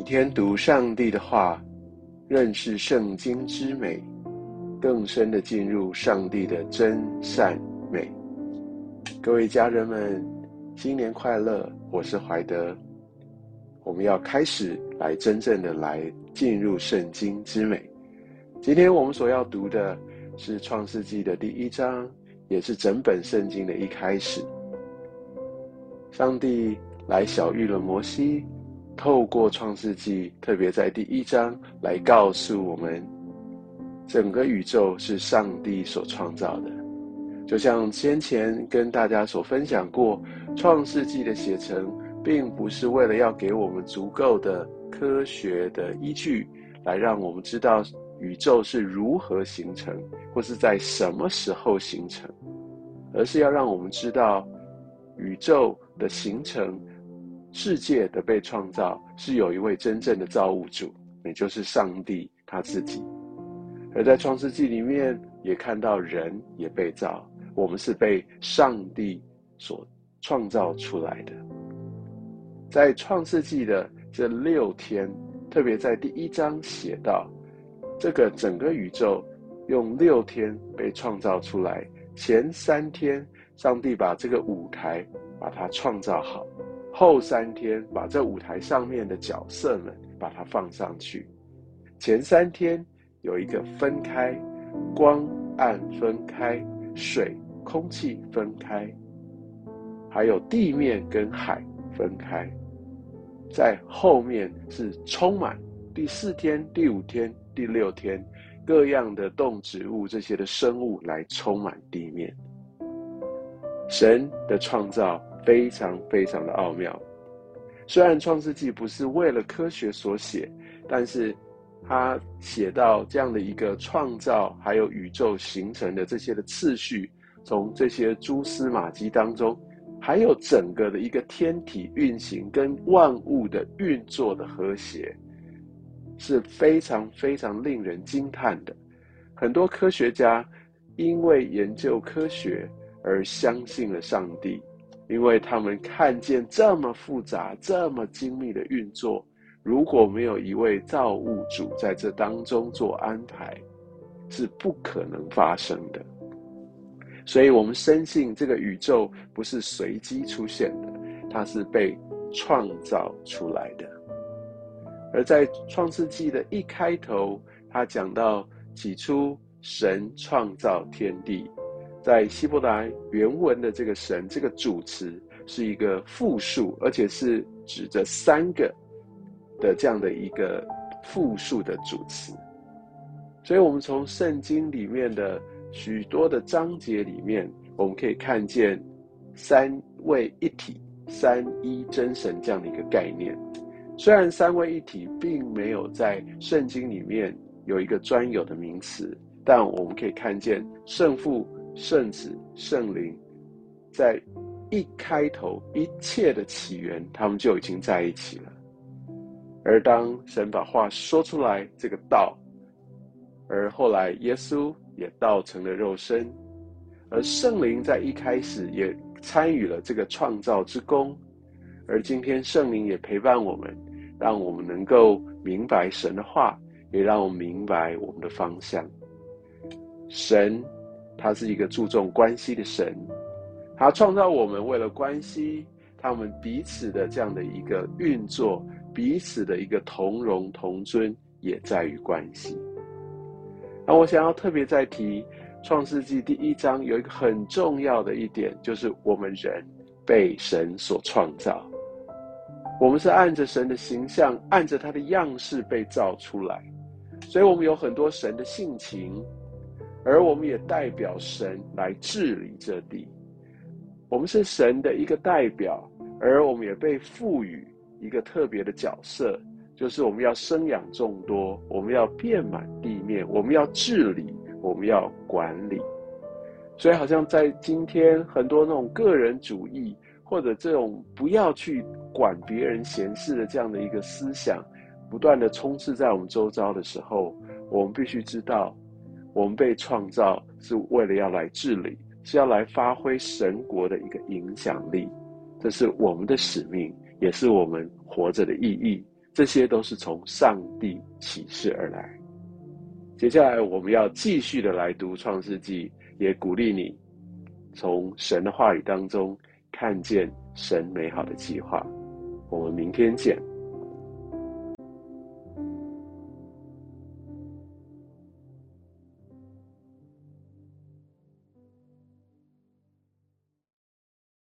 每天读上帝的话，认识圣经之美，更深的进入上帝的真善美。各位家人们，新年快乐！我是怀德。我们要开始来真正的来进入圣经之美。今天我们所要读的是创世纪的第一章，也是整本圣经的一开始。上帝来小遇了摩西。透过创世纪，特别在第一章来告诉我们，整个宇宙是上帝所创造的。就像先前跟大家所分享过，创世纪的写成，并不是为了要给我们足够的科学的依据，来让我们知道宇宙是如何形成，或是在什么时候形成，而是要让我们知道宇宙的形成。世界的被创造是有一位真正的造物主，也就是上帝他自己。而在创世纪里面，也看到人也被造，我们是被上帝所创造出来的。在创世纪的这六天，特别在第一章写到，这个整个宇宙用六天被创造出来。前三天，上帝把这个舞台把它创造好。后三天把这舞台上面的角色们把它放上去，前三天有一个分开，光暗分开，水空气分开，还有地面跟海分开，在后面是充满第四天、第五天、第六天各样的动植物这些的生物来充满地面，神的创造。非常非常的奥妙。虽然《创世纪》不是为了科学所写，但是他写到这样的一个创造，还有宇宙形成的这些的次序，从这些蛛丝马迹当中，还有整个的一个天体运行跟万物的运作的和谐，是非常非常令人惊叹的。很多科学家因为研究科学而相信了上帝。因为他们看见这么复杂、这么精密的运作，如果没有一位造物主在这当中做安排，是不可能发生的。所以，我们深信这个宇宙不是随机出现的，它是被创造出来的。而在创世纪的一开头，他讲到起初神创造天地。在希伯来原文的这个“神”这个主词是一个复数，而且是指着三个的这样的一个复数的主词。所以，我们从圣经里面的许多的章节里面，我们可以看见三位一体、三一真神这样的一个概念。虽然三位一体并没有在圣经里面有一个专有的名词，但我们可以看见圣父。圣子、圣灵，在一开头一切的起源，他们就已经在一起了。而当神把话说出来，这个道，而后来耶稣也道成了肉身，而圣灵在一开始也参与了这个创造之功，而今天圣灵也陪伴我们，让我们能够明白神的话，也让我们明白我们的方向。神。他是一个注重关系的神，他创造我们为了关系，他们彼此的这样的一个运作，彼此的一个同荣同尊，也在于关系。那我想要特别再提《创世纪》第一章有一个很重要的一点，就是我们人被神所创造，我们是按着神的形象，按着他的样式被造出来，所以我们有很多神的性情。而我们也代表神来治理这地，我们是神的一个代表，而我们也被赋予一个特别的角色，就是我们要生养众多，我们要遍满地面，我们要治理，我们要管理。所以，好像在今天很多那种个人主义或者这种不要去管别人闲事的这样的一个思想，不断的充斥在我们周遭的时候，我们必须知道。我们被创造是为了要来治理，是要来发挥神国的一个影响力，这是我们的使命，也是我们活着的意义。这些都是从上帝启示而来。接下来我们要继续的来读创世纪，也鼓励你从神的话语当中看见神美好的计划。我们明天见。